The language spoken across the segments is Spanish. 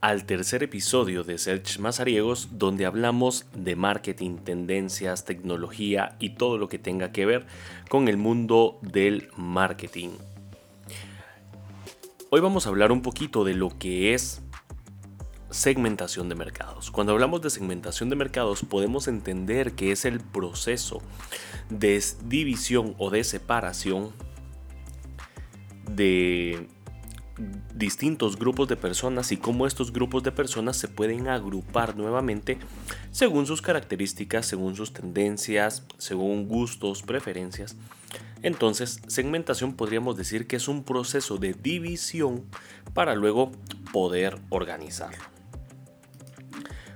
Al tercer episodio de Search Mazariegos, donde hablamos de marketing, tendencias, tecnología y todo lo que tenga que ver con el mundo del marketing. Hoy vamos a hablar un poquito de lo que es segmentación de mercados. Cuando hablamos de segmentación de mercados podemos entender que es el proceso de división o de separación de distintos grupos de personas y cómo estos grupos de personas se pueden agrupar nuevamente según sus características, según sus tendencias, según gustos, preferencias. Entonces, segmentación podríamos decir que es un proceso de división para luego poder organizarlo.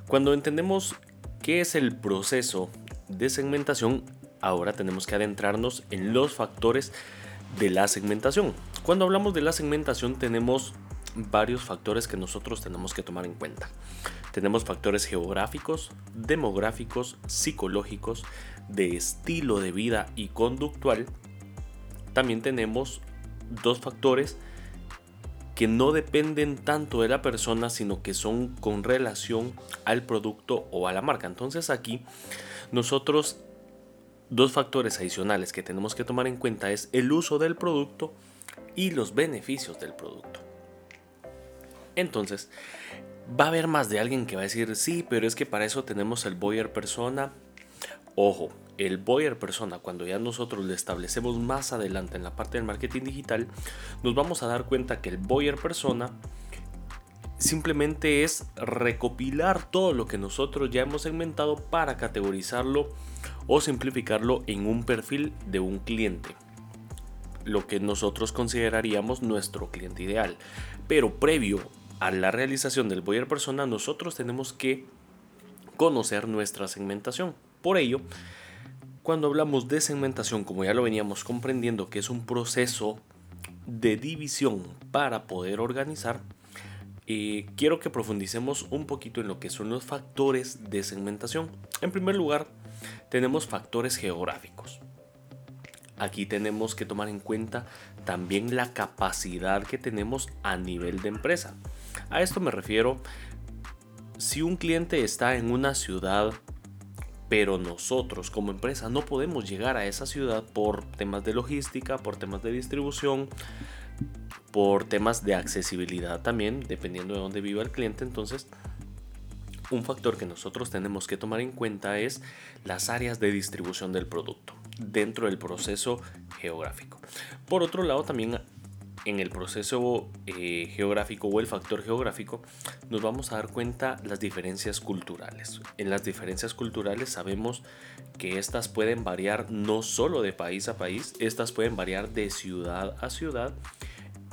Cuando entendemos qué es el proceso de segmentación, ahora tenemos que adentrarnos en los factores de la segmentación. Cuando hablamos de la segmentación tenemos varios factores que nosotros tenemos que tomar en cuenta. Tenemos factores geográficos, demográficos, psicológicos, de estilo de vida y conductual. También tenemos dos factores que no dependen tanto de la persona, sino que son con relación al producto o a la marca. Entonces aquí nosotros dos factores adicionales que tenemos que tomar en cuenta es el uso del producto y los beneficios del producto. Entonces, va a haber más de alguien que va a decir, sí, pero es que para eso tenemos el buyer persona. Ojo, el buyer persona, cuando ya nosotros lo establecemos más adelante en la parte del marketing digital, nos vamos a dar cuenta que el buyer persona simplemente es recopilar todo lo que nosotros ya hemos segmentado para categorizarlo o simplificarlo en un perfil de un cliente lo que nosotros consideraríamos nuestro cliente ideal. Pero previo a la realización del buyer persona, nosotros tenemos que conocer nuestra segmentación. Por ello, cuando hablamos de segmentación, como ya lo veníamos comprendiendo, que es un proceso de división para poder organizar, eh, quiero que profundicemos un poquito en lo que son los factores de segmentación. En primer lugar, tenemos factores geográficos. Aquí tenemos que tomar en cuenta también la capacidad que tenemos a nivel de empresa. A esto me refiero si un cliente está en una ciudad pero nosotros como empresa no podemos llegar a esa ciudad por temas de logística, por temas de distribución, por temas de accesibilidad también, dependiendo de dónde viva el cliente. Entonces, un factor que nosotros tenemos que tomar en cuenta es las áreas de distribución del producto dentro del proceso geográfico. Por otro lado, también en el proceso eh, geográfico o el factor geográfico nos vamos a dar cuenta las diferencias culturales. En las diferencias culturales sabemos que estas pueden variar no solo de país a país, estas pueden variar de ciudad a ciudad,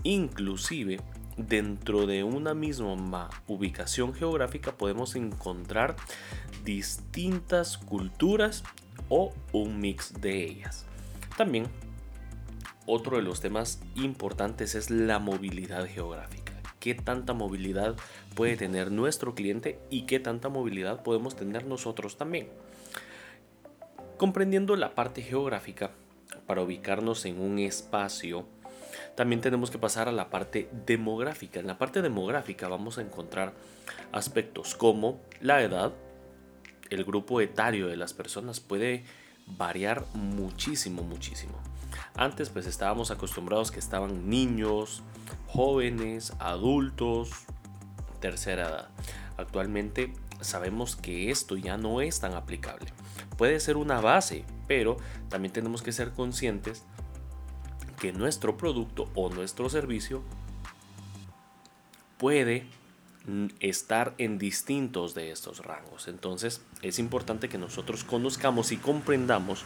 inclusive dentro de una misma ubicación geográfica podemos encontrar distintas culturas o un mix de ellas. También otro de los temas importantes es la movilidad geográfica. ¿Qué tanta movilidad puede tener nuestro cliente y qué tanta movilidad podemos tener nosotros también? Comprendiendo la parte geográfica, para ubicarnos en un espacio, también tenemos que pasar a la parte demográfica. En la parte demográfica vamos a encontrar aspectos como la edad, el grupo etario de las personas puede variar muchísimo, muchísimo. Antes pues estábamos acostumbrados que estaban niños, jóvenes, adultos, tercera edad. Actualmente sabemos que esto ya no es tan aplicable. Puede ser una base, pero también tenemos que ser conscientes que nuestro producto o nuestro servicio puede estar en distintos de estos rangos. Entonces es importante que nosotros conozcamos y comprendamos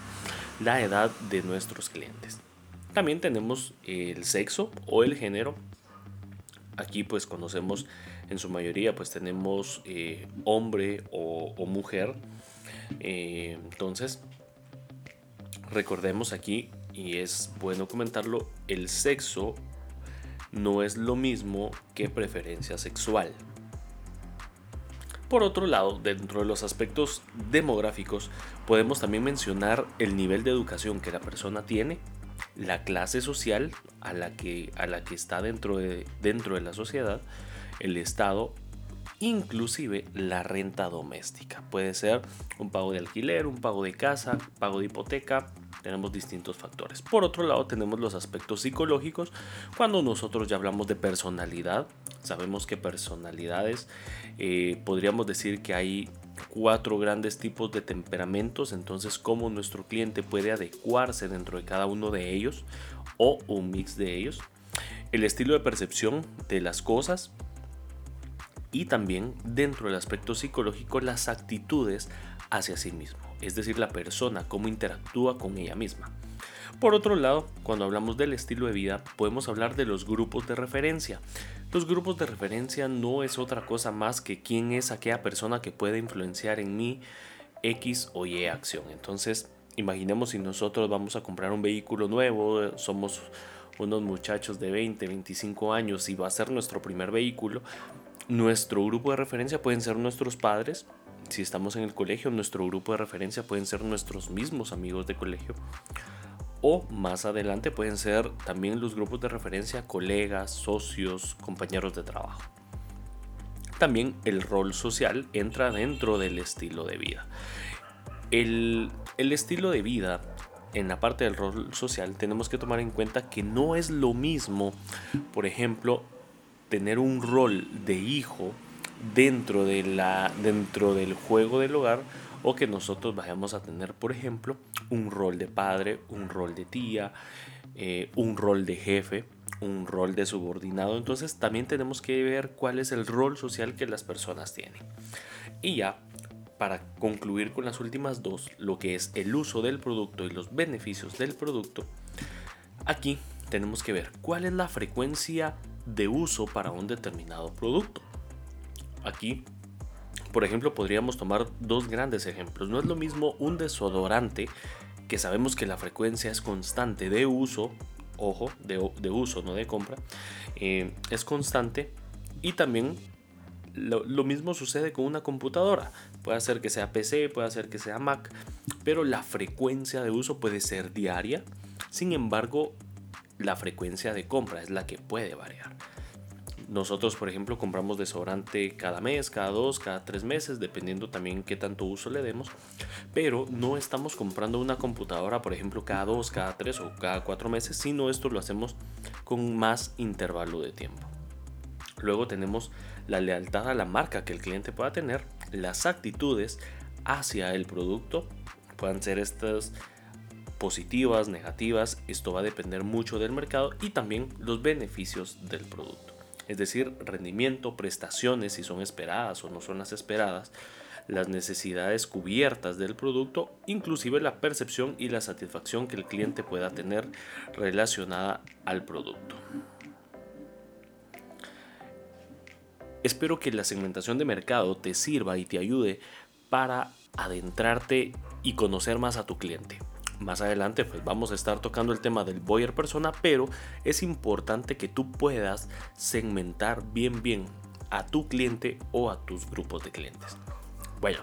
la edad de nuestros clientes. También tenemos el sexo o el género. Aquí pues conocemos en su mayoría pues tenemos eh, hombre o, mujer. Eh, entonces recordemos aquí y es bueno comentarlo, el sexo no es lo mismo que preferencia sexual. Por otro lado, dentro de los aspectos demográficos, podemos también mencionar el nivel de educación que la persona tiene, la clase social a la que, a la que está dentro de, dentro de la sociedad el Estado, inclusive la renta doméstica. Puede ser un pago de alquiler, un pago de casa, pago de hipoteca, tenemos distintos factores. Por otro lado, tenemos los aspectos psicológicos. Cuando nosotros ya hablamos de personalidad, sabemos que personalidades, eh, podríamos decir que hay cuatro grandes tipos de temperamentos, entonces cómo nuestro cliente puede adecuarse dentro de cada uno de ellos o un mix de ellos. El estilo de percepción de las cosas, y también dentro del aspecto psicológico las actitudes hacia sí mismo, es decir, la persona, cómo interactúa con ella misma. Por otro lado, cuando hablamos del estilo de vida, podemos hablar de los grupos de referencia. Los grupos de referencia no es otra cosa más que quién es aquella persona que puede influenciar en mí X o Y acción. Entonces, imaginemos si nosotros vamos a comprar un vehículo nuevo, somos unos muchachos de 20, 25 años y va a ser nuestro primer vehículo, nuestro grupo de referencia pueden ser nuestros padres, si estamos en el colegio, nuestro grupo de referencia pueden ser nuestros mismos amigos de colegio. O más adelante pueden ser también los grupos de referencia colegas, socios, compañeros de trabajo. También el rol social entra dentro del estilo de vida. El, el estilo de vida en la parte del rol social tenemos que tomar en cuenta que no es lo mismo, por ejemplo, tener un rol de hijo dentro, de la, dentro del juego del hogar o que nosotros vayamos a tener, por ejemplo, un rol de padre, un rol de tía, eh, un rol de jefe, un rol de subordinado. Entonces también tenemos que ver cuál es el rol social que las personas tienen. Y ya, para concluir con las últimas dos, lo que es el uso del producto y los beneficios del producto, aquí tenemos que ver cuál es la frecuencia de uso para un determinado producto. Aquí, por ejemplo, podríamos tomar dos grandes ejemplos. No es lo mismo un desodorante, que sabemos que la frecuencia es constante de uso, ojo, de, uso, no de compra, eh, es constante. Y también lo, lo, mismo sucede con una computadora. Puede ser que sea PC, puede ser que sea Mac, pero la frecuencia de uso puede ser diaria. Sin embargo, la frecuencia de compra es la que puede variar. Nosotros, por ejemplo, compramos desodorante cada mes, cada dos, cada tres meses, dependiendo también qué tanto uso le demos. Pero no estamos comprando una computadora, por ejemplo, cada dos, cada tres o cada cuatro meses, sino esto lo hacemos con más intervalo de tiempo. Luego tenemos la lealtad a la marca que el cliente pueda tener, las actitudes hacia el producto, puedan ser estas positivas, negativas, esto va a depender mucho del mercado y también los beneficios del producto. Es decir, rendimiento, prestaciones, si son esperadas o no son las esperadas, las necesidades cubiertas del producto, inclusive la percepción y la satisfacción que el cliente pueda tener relacionada al producto. Espero que la segmentación de mercado te sirva y te ayude para adentrarte y conocer más a tu cliente. Más adelante pues vamos a estar tocando el tema del buyer persona, pero es importante que tú puedas segmentar bien bien a tu cliente o a tus grupos de clientes. Bueno,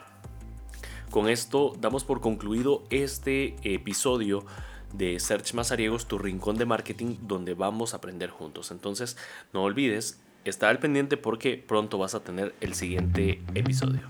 con esto damos por concluido este episodio de Search Mazariegos, tu rincón de marketing donde vamos a aprender juntos. Entonces, no olvides estar al pendiente porque pronto vas a tener el siguiente episodio.